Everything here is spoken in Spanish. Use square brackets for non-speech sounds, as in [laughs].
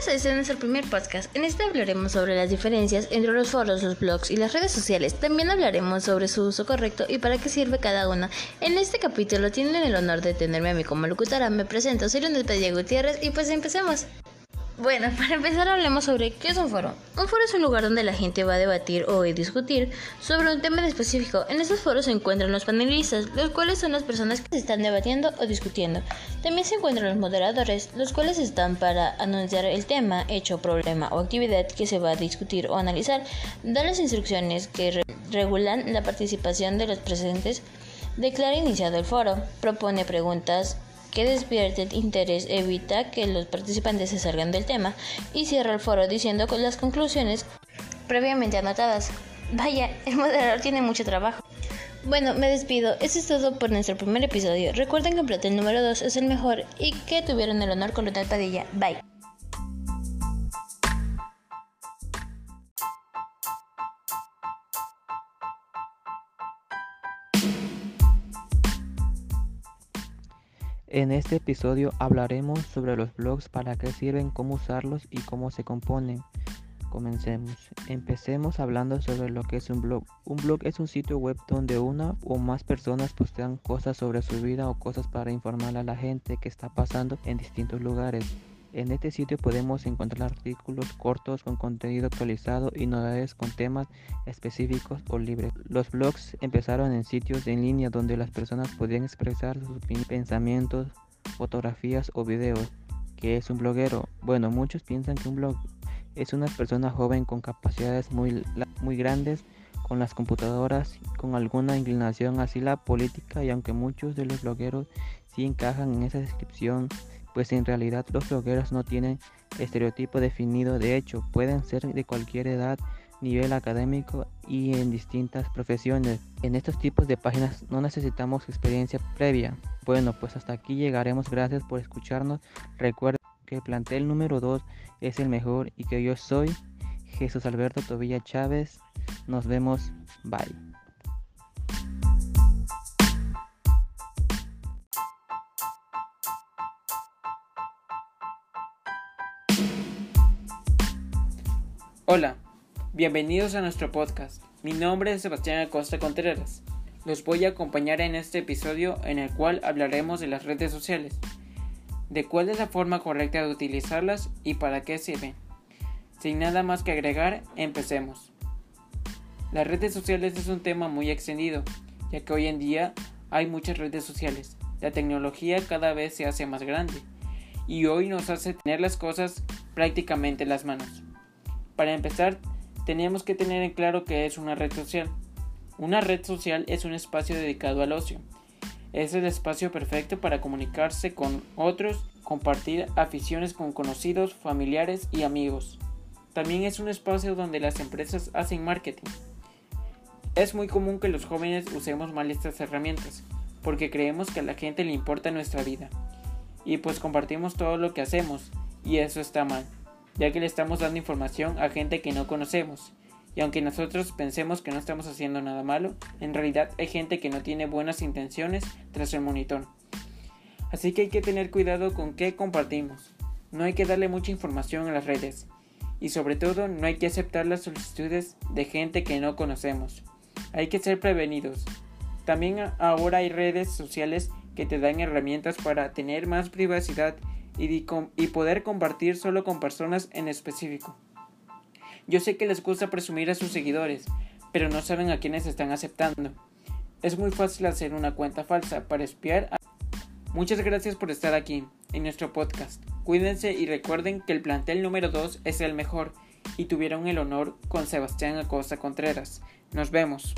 Bienvenidos a este nuestro primer podcast. En este hablaremos sobre las diferencias entre los foros, los blogs y las redes sociales. También hablaremos sobre su uso correcto y para qué sirve cada una. En este capítulo tienen el honor de tenerme a mí como locutora. Me presento, soy Leonel Padilla Gutiérrez y pues empecemos. Bueno, [laughs] para empezar hablemos sobre qué es un foro. Un foro es un lugar donde la gente va a debatir o discutir sobre un tema específico. En estos foros se encuentran los panelistas, los cuales son las personas que se están debatiendo o discutiendo. También se encuentran los moderadores, los cuales están para anunciar el tema, hecho, problema o actividad que se va a discutir o analizar, dar las instrucciones que regulan la participación de los presentes, declara iniciado el foro, propone preguntas que despierte interés evita que los participantes se salgan del tema y cierra el foro diciendo con las conclusiones previamente anotadas. Vaya, el moderador tiene mucho trabajo. Bueno, me despido. Eso es todo por nuestro primer episodio. Recuerden que el número 2 es el mejor y que tuvieron el honor con Ronald Padilla. Bye. En este episodio hablaremos sobre los blogs, para qué sirven, cómo usarlos y cómo se componen. Comencemos. Empecemos hablando sobre lo que es un blog. Un blog es un sitio web donde una o más personas postean cosas sobre su vida o cosas para informar a la gente que está pasando en distintos lugares. En este sitio podemos encontrar artículos cortos con contenido actualizado y novedades con temas específicos o libres. Los blogs empezaron en sitios en línea donde las personas podían expresar sus pensamientos, fotografías o videos. ¿Qué es un bloguero? Bueno, muchos piensan que un blog es una persona joven con capacidades muy, muy grandes con las computadoras, con alguna inclinación hacia la política y aunque muchos de los blogueros sí encajan en esa descripción, pues en realidad los blogueros no tienen estereotipo definido, de hecho pueden ser de cualquier edad, nivel académico y en distintas profesiones. En estos tipos de páginas no necesitamos experiencia previa. Bueno, pues hasta aquí llegaremos. Gracias por escucharnos. Recuerden que el plantel número 2 es el mejor y que yo soy Jesús Alberto Tobilla Chávez. Nos vemos. Bye. Hola, bienvenidos a nuestro podcast. Mi nombre es Sebastián Acosta Contreras. Los voy a acompañar en este episodio en el cual hablaremos de las redes sociales, de cuál es la forma correcta de utilizarlas y para qué sirven. Sin nada más que agregar, empecemos. Las redes sociales es un tema muy extendido, ya que hoy en día hay muchas redes sociales. La tecnología cada vez se hace más grande y hoy nos hace tener las cosas prácticamente en las manos. Para empezar, tenemos que tener en claro qué es una red social. Una red social es un espacio dedicado al ocio. Es el espacio perfecto para comunicarse con otros, compartir aficiones con conocidos, familiares y amigos. También es un espacio donde las empresas hacen marketing. Es muy común que los jóvenes usemos mal estas herramientas, porque creemos que a la gente le importa nuestra vida. Y pues compartimos todo lo que hacemos, y eso está mal ya que le estamos dando información a gente que no conocemos. Y aunque nosotros pensemos que no estamos haciendo nada malo, en realidad hay gente que no tiene buenas intenciones tras el monitor. Así que hay que tener cuidado con qué compartimos. No hay que darle mucha información a las redes. Y sobre todo no hay que aceptar las solicitudes de gente que no conocemos. Hay que ser prevenidos. También ahora hay redes sociales que te dan herramientas para tener más privacidad y, poder compartir solo con personas en específico. Yo sé que les gusta presumir a sus seguidores, pero no saben a quiénes están aceptando. Es muy fácil hacer una cuenta falsa para espiar a... Muchas gracias por estar aquí en nuestro podcast. Cuídense y recuerden que el plantel número 2 es el mejor y tuvieron el honor con Sebastián Acosta Contreras. Nos vemos.